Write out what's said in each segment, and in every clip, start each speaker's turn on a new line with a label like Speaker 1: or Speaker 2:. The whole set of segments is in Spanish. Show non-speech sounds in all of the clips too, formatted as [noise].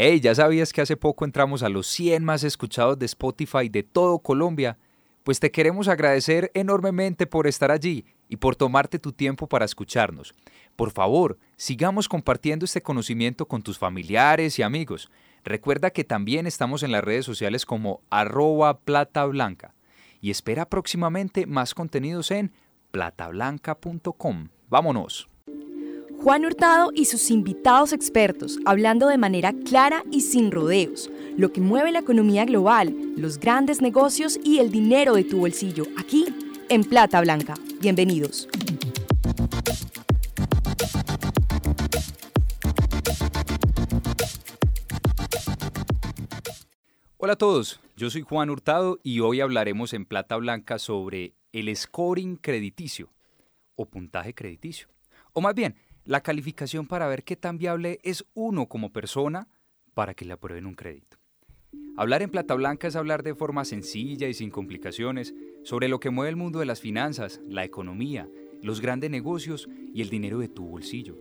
Speaker 1: Hey, ¿ya sabías que hace poco entramos a los 100 más escuchados de Spotify de todo Colombia? Pues te queremos agradecer enormemente por estar allí y por tomarte tu tiempo para escucharnos. Por favor, sigamos compartiendo este conocimiento con tus familiares y amigos. Recuerda que también estamos en las redes sociales como arroba plata blanca y espera próximamente más contenidos en platablanca.com. Vámonos.
Speaker 2: Juan Hurtado y sus invitados expertos hablando de manera clara y sin rodeos, lo que mueve la economía global, los grandes negocios y el dinero de tu bolsillo, aquí en Plata Blanca. Bienvenidos.
Speaker 1: Hola a todos, yo soy Juan Hurtado y hoy hablaremos en Plata Blanca sobre el scoring crediticio o puntaje crediticio. O más bien, la calificación para ver qué tan viable es uno como persona para que le aprueben un crédito. Hablar en Plata Blanca es hablar de forma sencilla y sin complicaciones sobre lo que mueve el mundo de las finanzas, la economía, los grandes negocios y el dinero de tu bolsillo.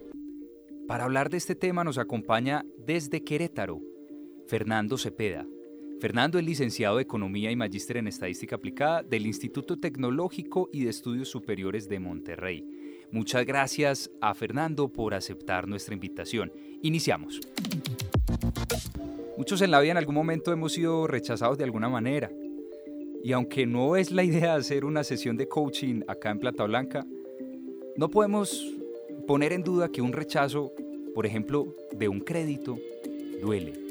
Speaker 1: Para hablar de este tema nos acompaña desde Querétaro Fernando Cepeda, Fernando es licenciado de Economía y magíster en Estadística Aplicada del Instituto Tecnológico y de Estudios Superiores de Monterrey. Muchas gracias a Fernando por aceptar nuestra invitación. Iniciamos. Muchos en la vida en algún momento hemos sido rechazados de alguna manera. Y aunque no es la idea de hacer una sesión de coaching acá en Plata Blanca, no podemos poner en duda que un rechazo, por ejemplo, de un crédito, duele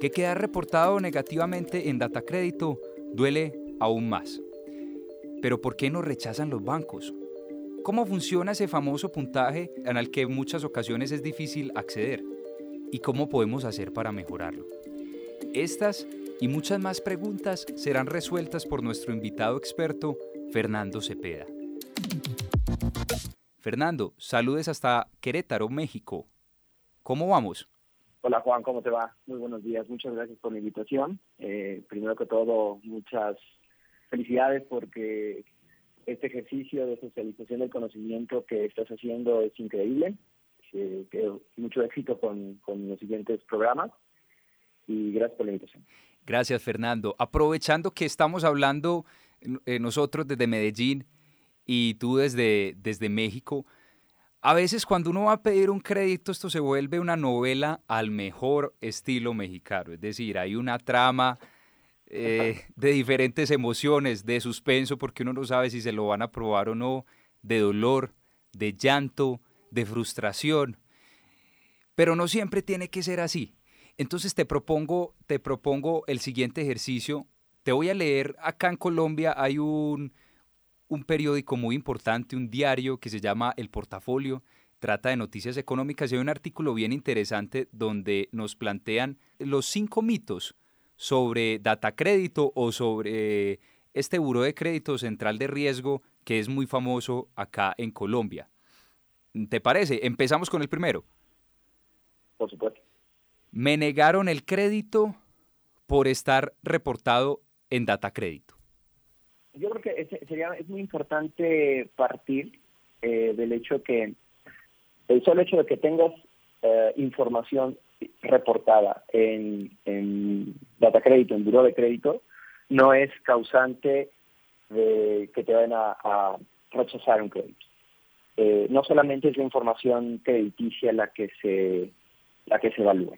Speaker 1: que queda reportado negativamente en data crédito duele aún más. Pero ¿por qué nos rechazan los bancos? ¿Cómo funciona ese famoso puntaje en el que en muchas ocasiones es difícil acceder? ¿Y cómo podemos hacer para mejorarlo? Estas y muchas más preguntas serán resueltas por nuestro invitado experto, Fernando Cepeda. Fernando, saludes hasta Querétaro, México. ¿Cómo vamos?
Speaker 3: Hola Juan, ¿cómo te va? Muy buenos días, muchas gracias por la invitación. Eh, primero que todo, muchas felicidades porque este ejercicio de socialización del conocimiento que estás haciendo es increíble. Eh, mucho éxito con, con los siguientes programas y gracias por la invitación.
Speaker 1: Gracias Fernando. Aprovechando que estamos hablando eh, nosotros desde Medellín y tú desde, desde México, a veces cuando uno va a pedir un crédito, esto se vuelve una novela al mejor estilo mexicano. Es decir, hay una trama eh, [laughs] de diferentes emociones, de suspenso, porque uno no sabe si se lo van a aprobar o no, de dolor, de llanto, de frustración. Pero no siempre tiene que ser así. Entonces te propongo, te propongo el siguiente ejercicio. Te voy a leer, acá en Colombia hay un, un periódico muy importante, un diario que se llama El Portafolio, trata de noticias económicas y hay un artículo bien interesante donde nos plantean los cinco mitos sobre data crédito o sobre este buro de crédito central de riesgo que es muy famoso acá en Colombia. ¿Te parece? Empezamos con el primero.
Speaker 3: Por supuesto.
Speaker 1: Me negaron el crédito por estar reportado en data crédito
Speaker 3: yo creo que es, sería es muy importante partir eh, del hecho que el solo hecho de que tengas eh, información reportada en, en data crédito, en buro de crédito, no es causante de que te vayan a, rechazar un crédito. Eh, no solamente es la información crediticia la que se la que se evalúa.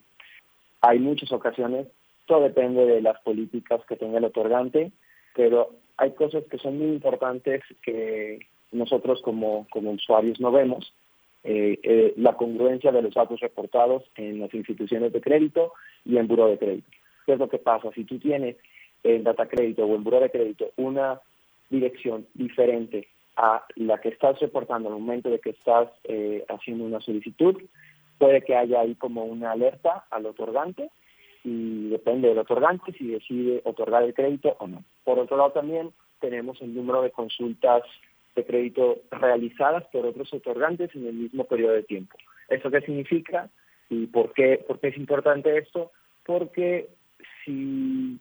Speaker 3: Hay muchas ocasiones, todo depende de las políticas que tenga el otorgante, pero hay cosas que son muy importantes que nosotros como, como usuarios no vemos. Eh, eh, la congruencia de los datos reportados en las instituciones de crédito y en buro de crédito. ¿Qué es lo que pasa? Si tú tienes en data crédito o en buro de crédito una dirección diferente a la que estás reportando al momento de que estás eh, haciendo una solicitud, puede que haya ahí como una alerta al otorgante y depende del otorgante si decide otorgar el crédito o no. Por otro lado también tenemos el número de consultas de crédito realizadas por otros otorgantes en el mismo periodo de tiempo. ¿Eso qué significa? ¿Y por qué, por qué es importante esto? Porque si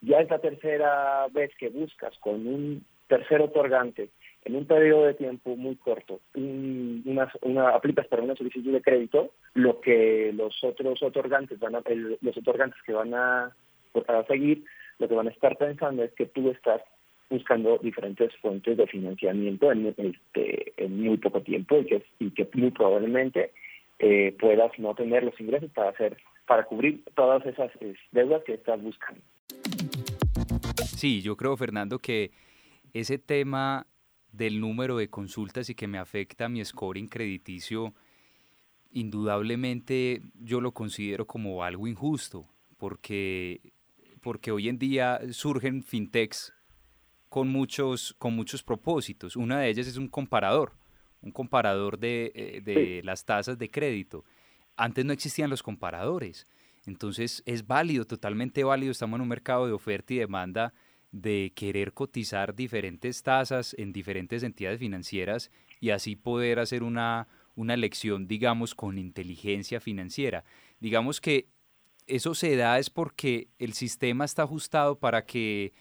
Speaker 3: ya es la tercera vez que buscas con un tercer otorgante en un periodo de tiempo muy corto una, una, aplicas para una solicitud de crédito, lo que los otros otorgantes van a, los otorgantes que van a, a seguir, lo que van a estar pensando es que tú estás buscando diferentes fuentes de financiamiento en, este, en muy poco tiempo y que, y que muy probablemente eh, puedas no tener los ingresos para hacer para cubrir todas esas deudas que estás buscando.
Speaker 1: Sí, yo creo, Fernando, que ese tema del número de consultas y que me afecta mi scoring crediticio, indudablemente yo lo considero como algo injusto, porque, porque hoy en día surgen fintechs con muchos, con muchos propósitos. Una de ellas es un comparador, un comparador de, eh, de las tasas de crédito. Antes no existían los comparadores. Entonces es válido, totalmente válido. Estamos en un mercado de oferta y demanda de querer cotizar diferentes tasas en diferentes entidades financieras y así poder hacer una, una elección, digamos, con inteligencia financiera. Digamos que eso se da es porque el sistema está ajustado para que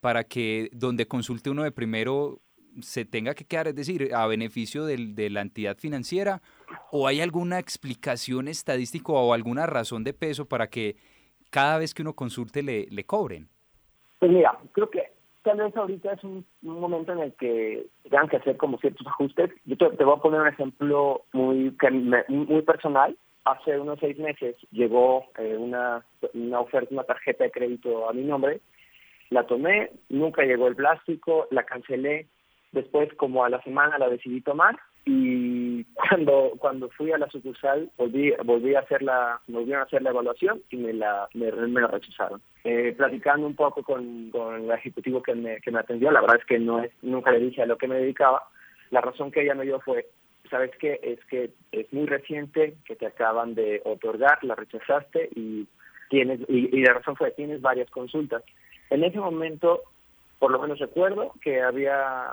Speaker 1: para que donde consulte uno de primero se tenga que quedar, es decir, a beneficio de la entidad financiera, o hay alguna explicación estadística o alguna razón de peso para que cada vez que uno consulte le, le cobren?
Speaker 3: Pues mira, creo que tal vez ahorita es un, momento en el que tengan que hacer como ciertos ajustes. Yo te, voy a poner un ejemplo muy, muy personal. Hace unos seis meses llegó eh, una, una oferta, una tarjeta de crédito a mi nombre la tomé, nunca llegó el plástico, la cancelé, después como a la semana la decidí tomar. Y [laughs] cuando cuando fui a la sucursal volví volví a hacer la volvieron a hacer la evaluación y me la me, la rechazaron. Eh, platicando un poco con, con el ejecutivo que me, que me atendió la verdad es que no es nunca le dije a lo que me dedicaba. La razón que ella me dio fue sabes qué es que es muy reciente que te acaban de otorgar la rechazaste y tienes y, y la razón fue tienes varias consultas en ese momento, por lo menos recuerdo que había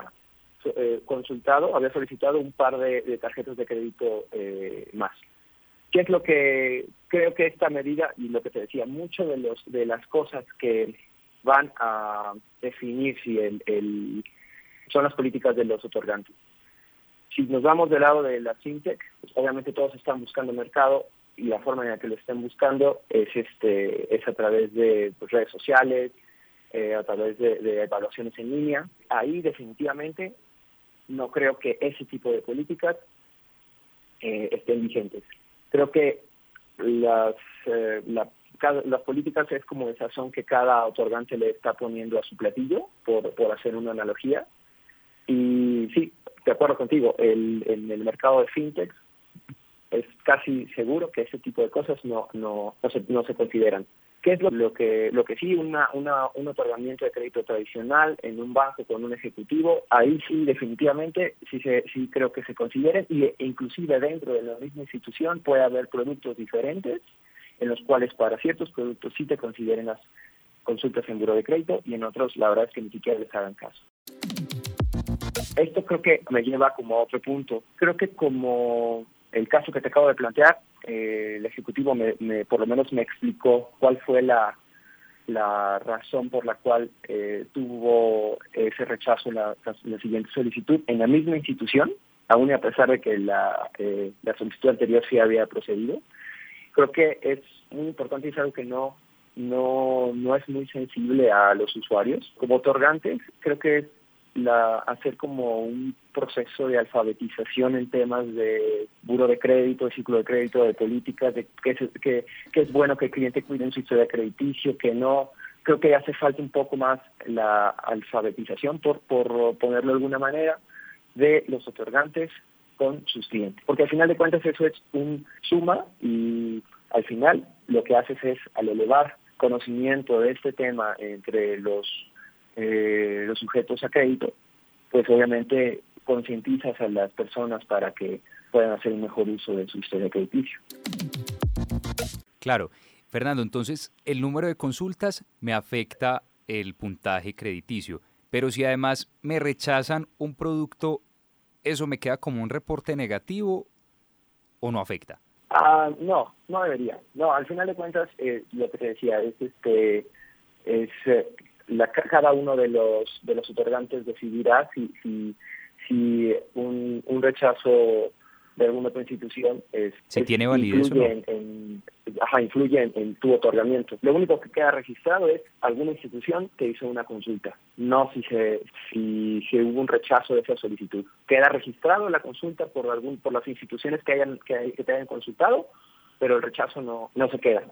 Speaker 3: eh, consultado, había solicitado un par de, tarjetas de crédito eh, más. ¿Qué es lo que creo que esta medida y lo que te decía, mucho de los de las cosas que van a definir si el, son las políticas de los otorgantes. Si nos vamos del lado de la fintech, pues obviamente todos están buscando mercado y la forma en la que lo estén buscando es este es a través de pues, redes sociales, eh, a través de, evaluaciones en línea. Ahí definitivamente no creo que ese tipo de políticas eh, estén vigentes. Creo que las, eh, las políticas es como esa son que cada otorgante le está poniendo a su platillo, por, por hacer una analogía. Y sí, de acuerdo contigo, el, en el mercado de fintech es casi seguro que ese tipo de cosas no, no, no, se, no se consideran. ¿Qué es lo, que lo que sí una, una, un otorgamiento de crédito tradicional en un banco con un ejecutivo ahí sí definitivamente sí se, sí creo que se considere y e inclusive dentro de la misma institución puede haber productos diferentes en los cuales para ciertos productos sí te consideren las consultas en buro de crédito y en otros la verdad es que ni siquiera les hagan caso. Esto creo que me lleva como a otro punto. Creo que como el caso que te acabo de plantear, eh, el Ejecutivo me, por lo menos me explicó cuál fue la, la razón por la cual eh, tuvo ese rechazo la, la, siguiente solicitud en la misma institución, aún y a pesar de que la, eh, la solicitud anterior sí había procedido. Creo que es muy importante y es algo que no, no, no es muy sensible a los usuarios. Como otorgantes, creo que la, hacer como un proceso de alfabetización en temas de buro de crédito, de ciclo de crédito, de políticas, de qué es, que, es bueno que el cliente cuide en su historia crediticio, que no. Creo que hace falta un poco más la alfabetización, por, por ponerlo de alguna manera, de los otorgantes con sus clientes. Porque al final de cuentas eso es un suma y al final lo que haces es, al elevar conocimiento de este tema entre los eh, los sujetos a crédito, pues obviamente concientizas a las personas para que puedan hacer un mejor uso de su historia crediticio.
Speaker 1: Claro. Fernando, entonces el número de consultas me afecta el puntaje crediticio, pero si además me rechazan un producto, ¿eso me queda como un reporte negativo o no afecta?
Speaker 3: Ah, no, no debería. No, al final de cuentas, eh, lo que te decía es, este, es eh, la, cada uno de los de los otorgantes decidirá si, si, si un, un rechazo de alguna otra institución es,
Speaker 1: tiene validez
Speaker 3: influye, en, ajá, influye en, tu otorgamiento. Lo único que queda registrado es alguna institución que hizo una consulta, no si se si, si hubo un rechazo de esa solicitud. Queda registrado la consulta por algún por las instituciones que hayan que, que te hayan consultado, pero el rechazo no no se queda.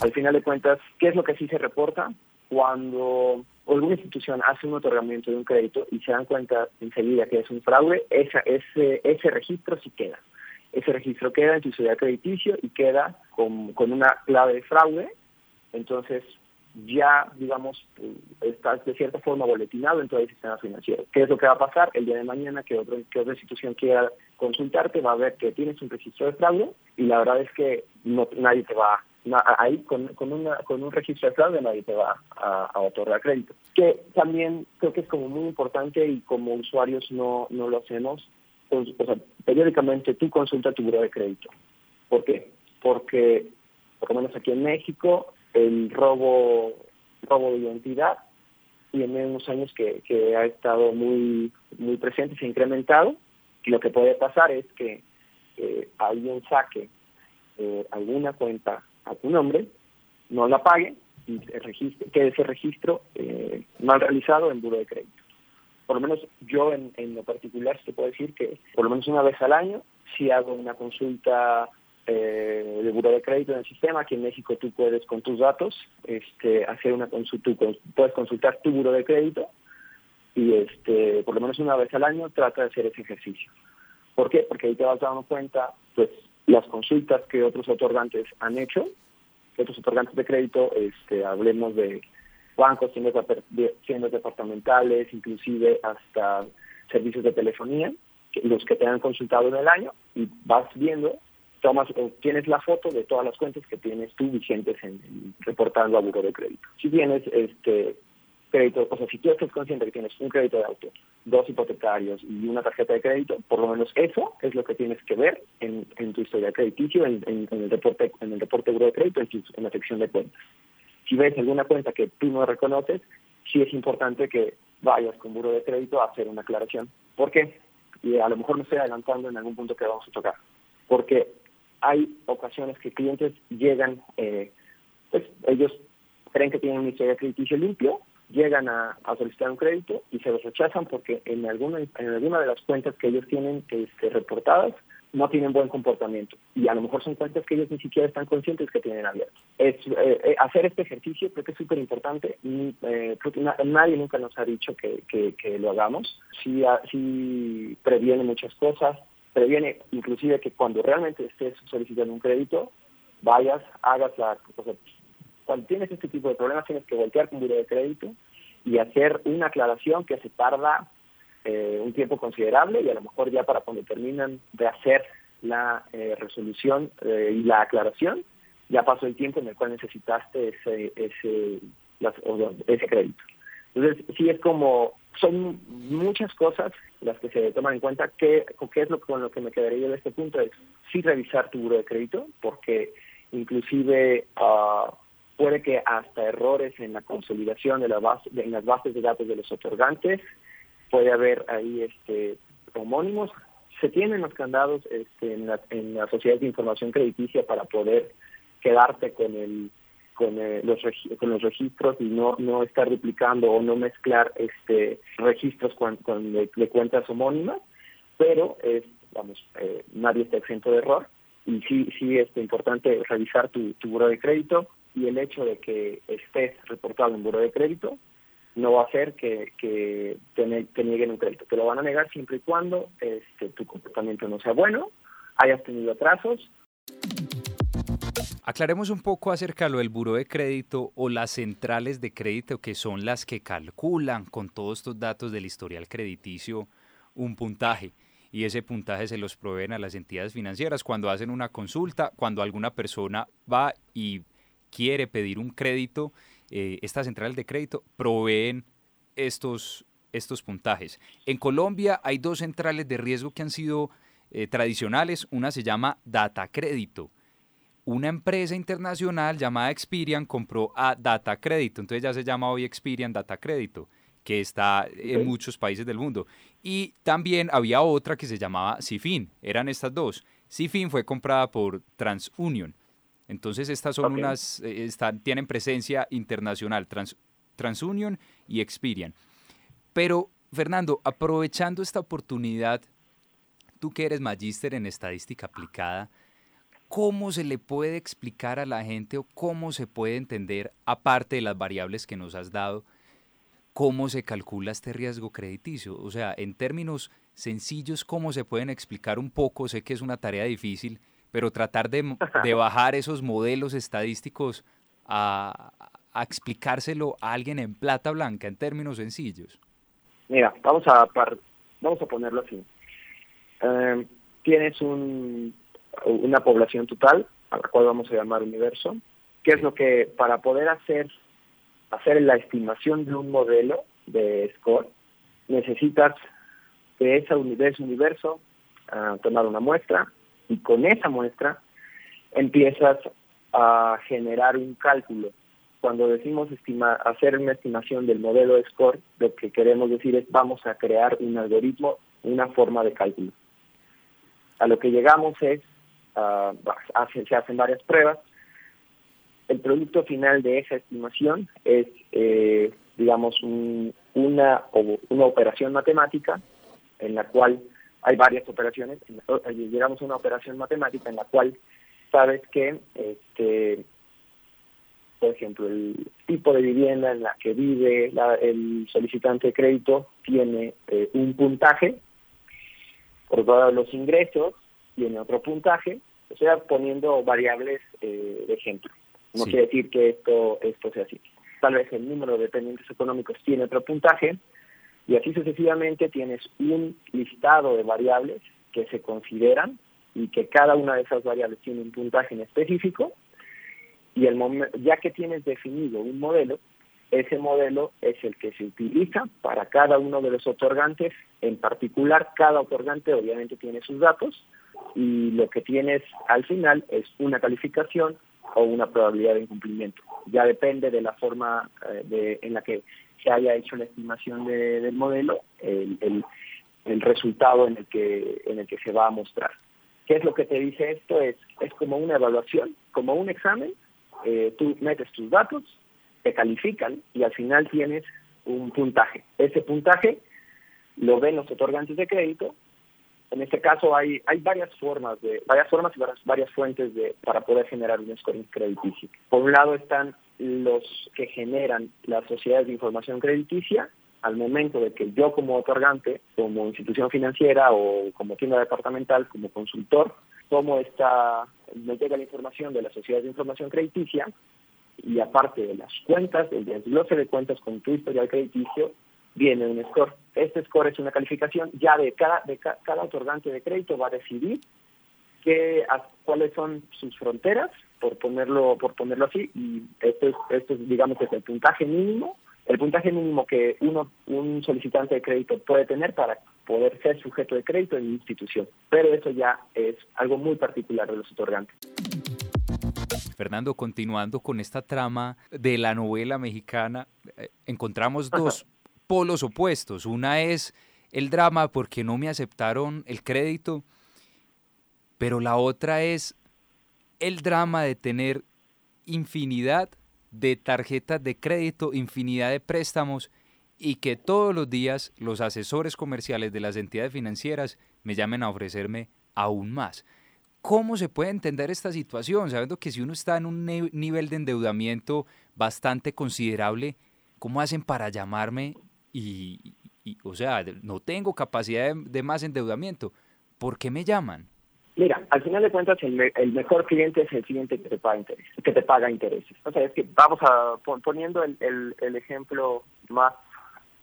Speaker 3: Al final de cuentas, ¿qué es lo que sí se reporta? Cuando alguna institución hace un otorgamiento de un crédito y se dan cuenta enseguida que es un fraude, esa, ese, ese registro sí queda. Ese registro queda en tu sociedad crediticio y queda con, con una clave de fraude. Entonces, ya, digamos, estás de cierta forma boletinado en todo el sistema financiero. ¿Qué es lo que va a pasar? El día de mañana que, otro, que otra institución quiera consultarte, va a ver que tienes un registro de fraude y la verdad es que no, nadie te va ahí con, con, una, con un registro de fraude nadie te va a, otorgar crédito. Que también creo que es como muy importante y como usuarios no, no lo hacemos. Pues, o sea, periódicamente tú consulta tu buro de crédito. ¿Por qué? Porque, por lo menos aquí en México, el robo, robo de identidad tiene unos años que, que ha estado muy, muy presente, se ha incrementado. Y lo que puede pasar es que eh, alguien saque eh, alguna cuenta a tu nombre, no la pague y quede ese registro eh, mal realizado en buro de crédito. Por lo menos yo en, lo particular te puedo decir que por lo menos una vez al año si hago una consulta eh, de buro de crédito en el sistema. Aquí en México tú puedes con tus datos este, hacer una consulta, puedes consultar tu buro de crédito y este, por lo menos una vez al año trata de hacer ese ejercicio. ¿Por qué? Porque ahí te vas dando cuenta, pues las consultas que otros otorgantes han hecho, otros otorgantes de crédito, este, hablemos de bancos, tiendas, tiendas departamentales, inclusive hasta servicios de telefonía, los que te han consultado en el año, y vas viendo, tomas, tienes la foto de todas las cuentas que tienes tú vigentes en, reportando a Buro de Crédito. Si tienes este crédito, o sea, si tú estás consciente que tienes un crédito de auto, dos hipotecarios y una tarjeta de crédito, por lo menos eso es lo que tienes que ver en, tu historia crediticio, en, en, el reporte, en el reporte de crédito, en, la sección de cuentas. Si ves alguna cuenta que tú no reconoces, sí es importante que vayas con buro de crédito a hacer una aclaración. ¿Por qué? Y a lo mejor me estoy adelantando en algún punto que vamos a tocar. Porque hay ocasiones que clientes llegan, eh, pues ellos creen que tienen una historia crediticio limpio, llegan a, solicitar un crédito y se los rechazan porque en alguna, en alguna de las cuentas que ellos tienen este, reportadas no tienen buen comportamiento y a lo mejor son cuentas que ellos ni siquiera están conscientes que tienen abiertas. Eh, eh, hacer este ejercicio creo que es súper importante. Eh, nadie nunca nos ha dicho que, que, lo hagamos. Sí, sí previene muchas cosas, previene inclusive que cuando realmente estés solicitando un crédito, vayas, hagas la, cuando tienes este tipo de problemas tienes que voltear con buro de crédito y hacer una aclaración que se tarda eh, un tiempo considerable y a lo mejor ya para cuando terminan de hacer la eh, resolución eh, y la aclaración, ya pasó el tiempo en el cual necesitaste ese, ese, ese crédito. Entonces, sí es como, son muchas cosas las que se toman en cuenta. ¿Qué, qué es lo con lo que me quedaría yo de este punto? Es sí revisar tu buro de crédito, porque inclusive... Uh, puede que hasta errores en la consolidación de la base, en las bases de datos de los otorgantes, puede haber ahí este homónimos. Se tienen los candados este, en, la, en la sociedad de información crediticia para poder quedarte con el con, los con los registros y no no estar duplicando o no mezclar este registros con, con de, cuentas homónimas, pero es vamos eh, nadie está exento de error. Y sí sí es importante revisar tu, tu buro de crédito y el hecho de que estés reportado en buro de crédito no va a hacer que, te, nieguen un crédito. Te lo van a negar siempre y cuando este, tu comportamiento no sea bueno, hayas tenido atrasos.
Speaker 1: Aclaremos un poco acerca de lo del buro de crédito o las centrales de crédito que son las que calculan con todos estos datos del historial crediticio un puntaje y ese puntaje se los proveen a las entidades financieras cuando hacen una consulta, cuando alguna persona va y quiere pedir un crédito, eh, estas centrales de crédito proveen estos, estos puntajes. En Colombia hay dos centrales de riesgo que han sido eh, tradicionales. Una se llama Data Crédito. Una empresa internacional llamada Experian compró a Data Crédito, entonces ya se llama hoy Experian Data Crédito. que está en muchos países del mundo. Y también había otra que se llamaba Cifin, eran estas dos. Cifin fue comprada por TransUnion. Entonces estas son unas, eh, están, tienen presencia internacional, Trans, TransUnion y Experian. Pero, Fernando, aprovechando esta oportunidad, tú que eres magíster en estadística aplicada, ¿cómo se le puede explicar a la gente o cómo se puede entender, aparte de las variables que nos has dado, cómo se calcula este riesgo crediticio. O sea, en términos sencillos, cómo se pueden explicar un poco. Sé que es una tarea difícil, pero tratar de, bajar esos modelos estadísticos a, explicárselo a alguien en plata blanca, en términos sencillos.
Speaker 3: Mira, vamos a, vamos a ponerlo así. Em, tienes un, una población total, a la cual vamos a llamar universo, que es lo que para poder hacer hacer la estimación de un modelo de score, necesitas de, esa, de ese universo ah, tomar una muestra y con esa muestra empiezas a generar un cálculo. Cuando decimos estimar, hacer una estimación del modelo de score, lo que queremos decir es vamos a crear un algoritmo, una forma de cálculo. A lo que llegamos es, se hacen varias pruebas, el producto final de esa estimación es, eh, digamos, una, una operación matemática en la cual hay varias operaciones, llegamos a una operación matemática en la cual sabes que, este, por ejemplo, el tipo de vivienda en la que vive el solicitante de crédito tiene eh, un puntaje, por todos los ingresos tiene otro puntaje, o sea, poniendo variables eh, de ejemplo. No quiere decir que esto, esto sea así. Tal vez el número de dependientes económicos tiene otro puntaje y así sucesivamente tienes un listado de variables que se consideran y que cada una de esas variables tiene un puntaje en específico y el ya que tienes definido un modelo, ese modelo es el que se utiliza para cada uno de los otorgantes. En particular, cada otorgante obviamente tiene sus datos y lo que tienes al final es una calificación o una probabilidad de incumplimiento. Ya depende de la forma eh, de, en la que se haya hecho la estimación del modelo, el, el, resultado en el, que, en el que se va a mostrar. ¿Qué es lo que te dice esto? Es, es como una evaluación, como un examen, eh, tú metes tus datos, te califican y al final tienes un puntaje. Ese puntaje lo ven los otorgantes de crédito en este caso hay, hay varias formas de, varias formas y varias, fuentes de, para poder generar un scoring crediticio. Por un lado están los que generan las sociedades de información crediticia al momento de que yo como otorgante, como institución financiera o como tienda departamental, como consultor, tomo esta, me llega la información de las sociedades de información crediticia y aparte de las cuentas, el desglose de cuentas con tu historial crediticio, viene un score. Este score es una calificación ya de cada, de cada otorgante de crédito va a decidir qué, cuáles son sus fronteras, por ponerlo, por ponerlo así, y esto es, esto es, digamos, es el puntaje mínimo, el puntaje mínimo que uno, un solicitante de crédito puede tener para poder ser sujeto de crédito en una institución. Pero eso ya es algo muy particular de los otorgantes.
Speaker 1: Fernando, continuando con esta trama de la novela mexicana, eh, encontramos dos polos opuestos. Una es el drama porque no me aceptaron el crédito, pero la otra es el drama de tener infinidad de tarjetas de crédito, infinidad de préstamos y que todos los días los asesores comerciales de las entidades financieras me llamen a ofrecerme aún más. ¿Cómo se puede entender esta situación? Sabiendo que si uno está en un nivel de endeudamiento bastante considerable, ¿cómo hacen para llamarme y, o sea, no tengo capacidad de, más endeudamiento. ¿Por qué me llaman?
Speaker 3: Mira, al final de cuentas el, mejor cliente es el cliente que te paga intereses, que te paga intereses. O sea, es que vamos a poniendo el, el, ejemplo más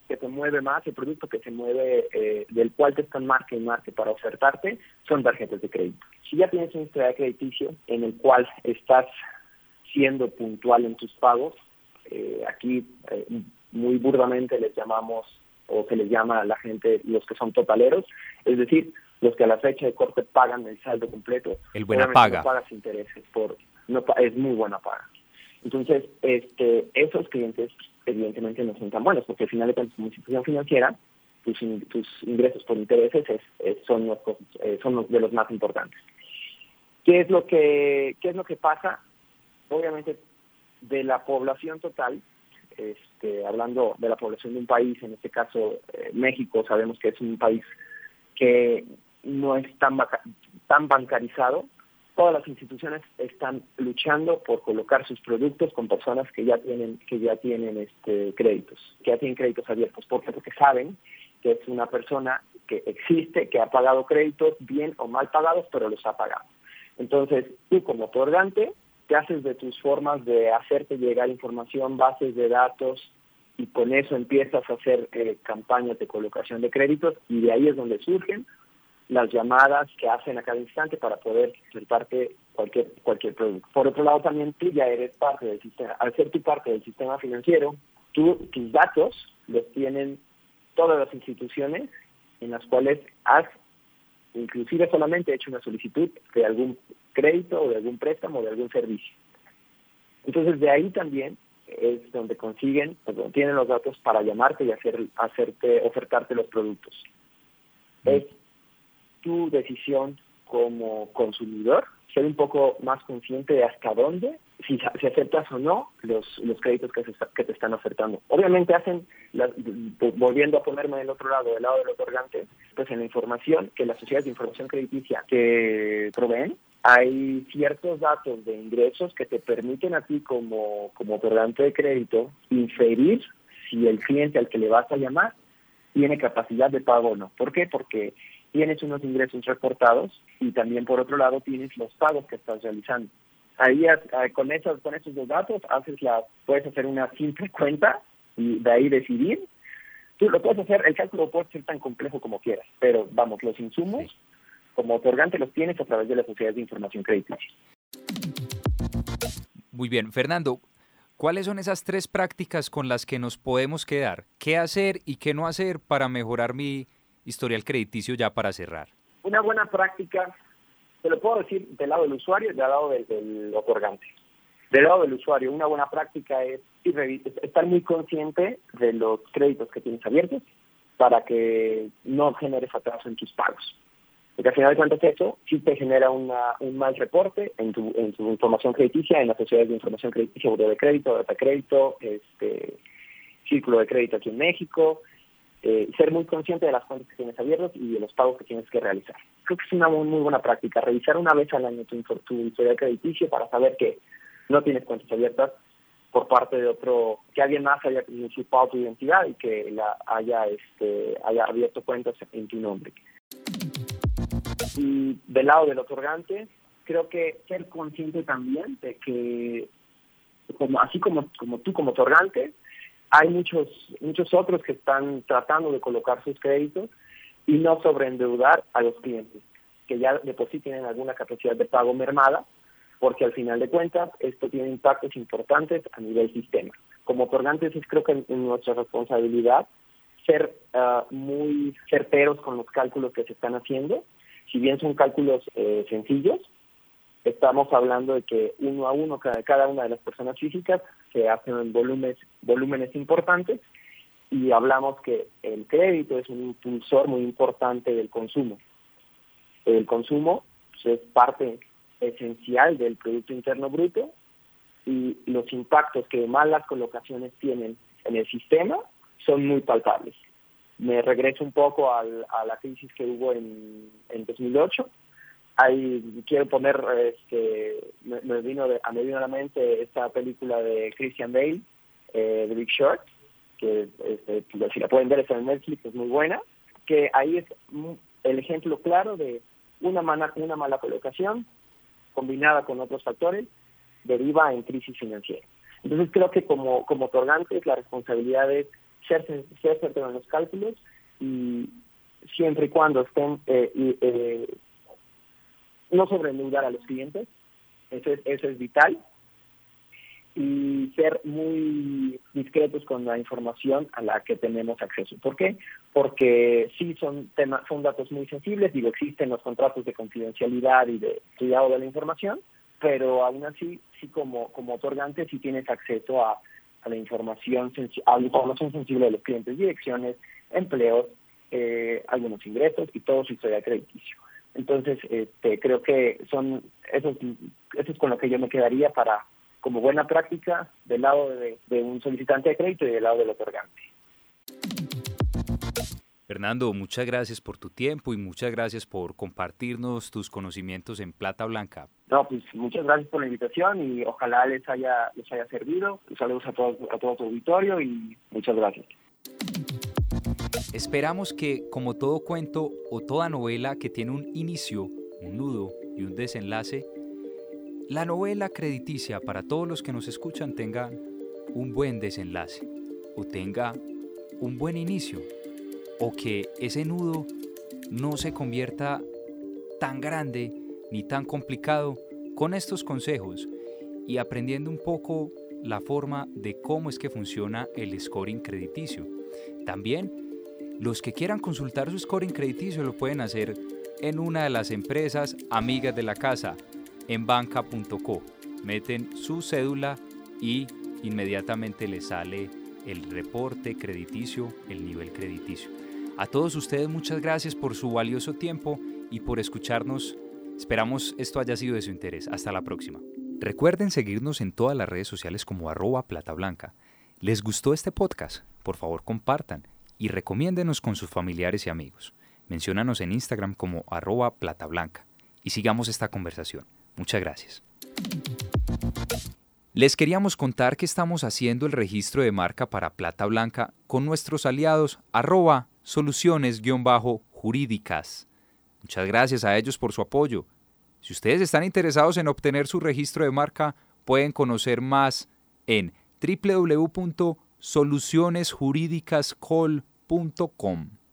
Speaker 3: que te mueve más, el producto que se mueve, eh, del cual te están marque y marque para ofertarte, son tarjetas de crédito. Si ya tienes un historial crediticio en el cual estás siendo puntual en tus pagos, eh, aquí eh, muy burdamente les llamamos o se les llama a la gente los que son totaleros, es decir, los que a la fecha de corte pagan el saldo completo.
Speaker 1: El buena paga.
Speaker 3: No pagas intereses, por, no, es muy buena paga. Entonces, este, esos clientes evidentemente no son tan buenos, porque al final de cuentas como institución financiera, tus, tus ingresos por intereses son, los, eh, son de los más importantes. ¿Qué es lo que, qué es lo que pasa? Obviamente de la población total, este, hablando de la población de un país, en este caso eh, México, sabemos que es un país que no es tan, tan bancarizado, todas las instituciones están luchando por colocar sus productos con personas que ya tienen que ya tienen este créditos, que ya tienen créditos abiertos, ¿por qué? Porque saben que es una persona que existe, que ha pagado créditos bien o mal pagados, pero los ha pagado. Entonces, tú como otorgante te haces de tus formas de hacerte llegar información, bases de datos, y con eso empiezas a hacer eh, campañas de colocación de créditos y de ahí es donde surgen las llamadas que hacen a cada instante para poder ser parte cualquier cualquier producto. Por otro lado, también tú ya eres parte del sistema. Al ser tu parte del sistema financiero, tú, tus datos los tienen todas las instituciones en las cuales has inclusive solamente hecho una solicitud de algún crédito o de algún préstamo o de algún servicio. Entonces de ahí también es donde consiguen, donde tienen los datos para llamarte y hacer, hacerte, ofertarte los productos. Es tu decisión como consumidor ser un poco más consciente de hasta dónde, si, si aceptas o no los, los créditos que, que te están ofertando. Obviamente hacen, volviendo a ponerme del otro lado, del lado del otorgante, pues en la información que las sociedades de información crediticia que proveen, hay ciertos datos de ingresos que te permiten a ti como, como otorgante de crédito inferir si el cliente al que le vas a llamar tiene capacidad de pago o no. ¿Por qué? Porque tienes unos ingresos reportados y también por otro lado tienes los pagos que estás realizando. Ahí con esos, con esos dos datos haces la, puedes hacer una simple cuenta y de ahí decidir. Tú lo puedes hacer, el cálculo puede ser tan complejo como quieras, pero vamos, los insumos como otorgante los tienes a través de las sociedades de información crediticia.
Speaker 1: Muy bien, Fernando, ¿cuáles son esas tres prácticas con las que nos podemos quedar? ¿Qué hacer y qué no hacer para mejorar mi historial crediticio ya para cerrar?
Speaker 3: Una buena práctica, te lo puedo decir del lado del usuario y del lado del, otorgante. Del lado del usuario, una buena práctica es estar muy consciente de los créditos que tienes abiertos para que no generes atraso en tus pagos. Porque al final de cuentas eso sí te genera una, un mal reporte en tu, en tu información crediticia, en las sociedades de información crediticia, Buró de Crédito, Data Crédito, este, Círculo de Crédito aquí en México, eh, ser muy consciente de las cuentas que tienes abiertas y de los pagos que tienes que realizar. Creo que es una muy, buena práctica, revisar una vez al año tu, tu historial crediticio para saber que no tienes cuentas abiertas por parte de otro, que alguien más haya usurpado tu identidad y que la haya, este, haya abierto cuentas en tu nombre. Y del lado del otorgante, creo que ser consciente también de que, como, así como, como tú como otorgante, hay muchos, muchos otros que están tratando de colocar sus créditos y no sobreendeudar a los clientes, que ya de por sí tienen alguna capacidad de pago mermada, porque al final de cuentas esto tiene impactos importantes a nivel sistema. Como otorgantes es creo que en, nuestra responsabilidad ser ah, muy certeros con los cálculos que se están haciendo, si bien son cálculos eh, sencillos, estamos hablando de que uno a uno cada, cada una de las personas físicas se hacen en volúmenes, volúmenes importantes y hablamos que el crédito es un impulsor muy importante del consumo. El consumo pues, es parte esencial del Producto Interno Bruto y los impactos que malas colocaciones tienen en el sistema son muy palpables. Me regreso un poco al, a la crisis que hubo en, en 2008 Ahí quiero poner, este, me, vino a me vino a la mente esta película de Christian Bale, eh, The Big Short, que este, pues, si la pueden ver está en Netflix, es muy buena, que ahí es el ejemplo claro de una, mala, una mala colocación combinada con otros factores deriva en crisis financiera. Entonces creo que como, como otorgantes la responsabilidad es ser, ser en los cálculos y siempre y cuando estén eh, eh, no sobreendeudar a los clientes, eso es, eso es vital, y ser muy discretos con la información a la que tenemos acceso. ¿Por qué? Porque sí son temas, son datos muy sensibles, digo, existen los contratos de confidencialidad y de cuidado de la información, pero aún así, sí como, como otorgante, sí tienes acceso a, a la información, a la información sensible de los clientes, direcciones, empleos, eh, algunos ingresos y todo su historia crediticio. Entonces, este, creo que son eso, eso es con lo que yo me quedaría para como buena práctica del lado de, de un solicitante de crédito y del lado del otorgante.
Speaker 1: Fernando, muchas gracias por tu tiempo y muchas gracias por compartirnos tus conocimientos en Plata Blanca.
Speaker 3: No, pues muchas gracias por la invitación y ojalá les haya, les haya servido. Saludos a todo, a todo tu auditorio y muchas gracias.
Speaker 1: Esperamos que, como todo cuento o toda novela que tiene un inicio, un nudo y un desenlace, la novela crediticia para todos los que nos escuchan tenga un buen desenlace o tenga un buen inicio o que ese nudo no se convierta tan grande ni tan complicado con estos consejos y aprendiendo un poco la forma de cómo es que funciona el scoring crediticio. También los que quieran consultar su scoring crediticio lo pueden hacer en una de las empresas amigas de la casa, en banca.co. Meten su cédula y inmediatamente les sale el reporte crediticio, el nivel crediticio. A todos ustedes muchas gracias por su valioso tiempo y por escucharnos. Esperamos esto haya sido de su interés. Hasta la próxima. Recuerden seguirnos en todas las redes sociales como arroba plata blanca. ¿Les gustó este podcast? Por favor compartan y recomiéndenos con sus familiares y amigos. Menciónanos en Instagram como arroba plata blanca y sigamos esta conversación. Muchas gracias. Les queríamos contar que estamos haciendo el registro de marca para Plata Blanca con nuestros aliados arroba soluciones-jurídicas. Muchas gracias a ellos por su apoyo. Si ustedes están interesados en obtener su registro de marca, pueden conocer más en www.solucionesjuridicascol.com.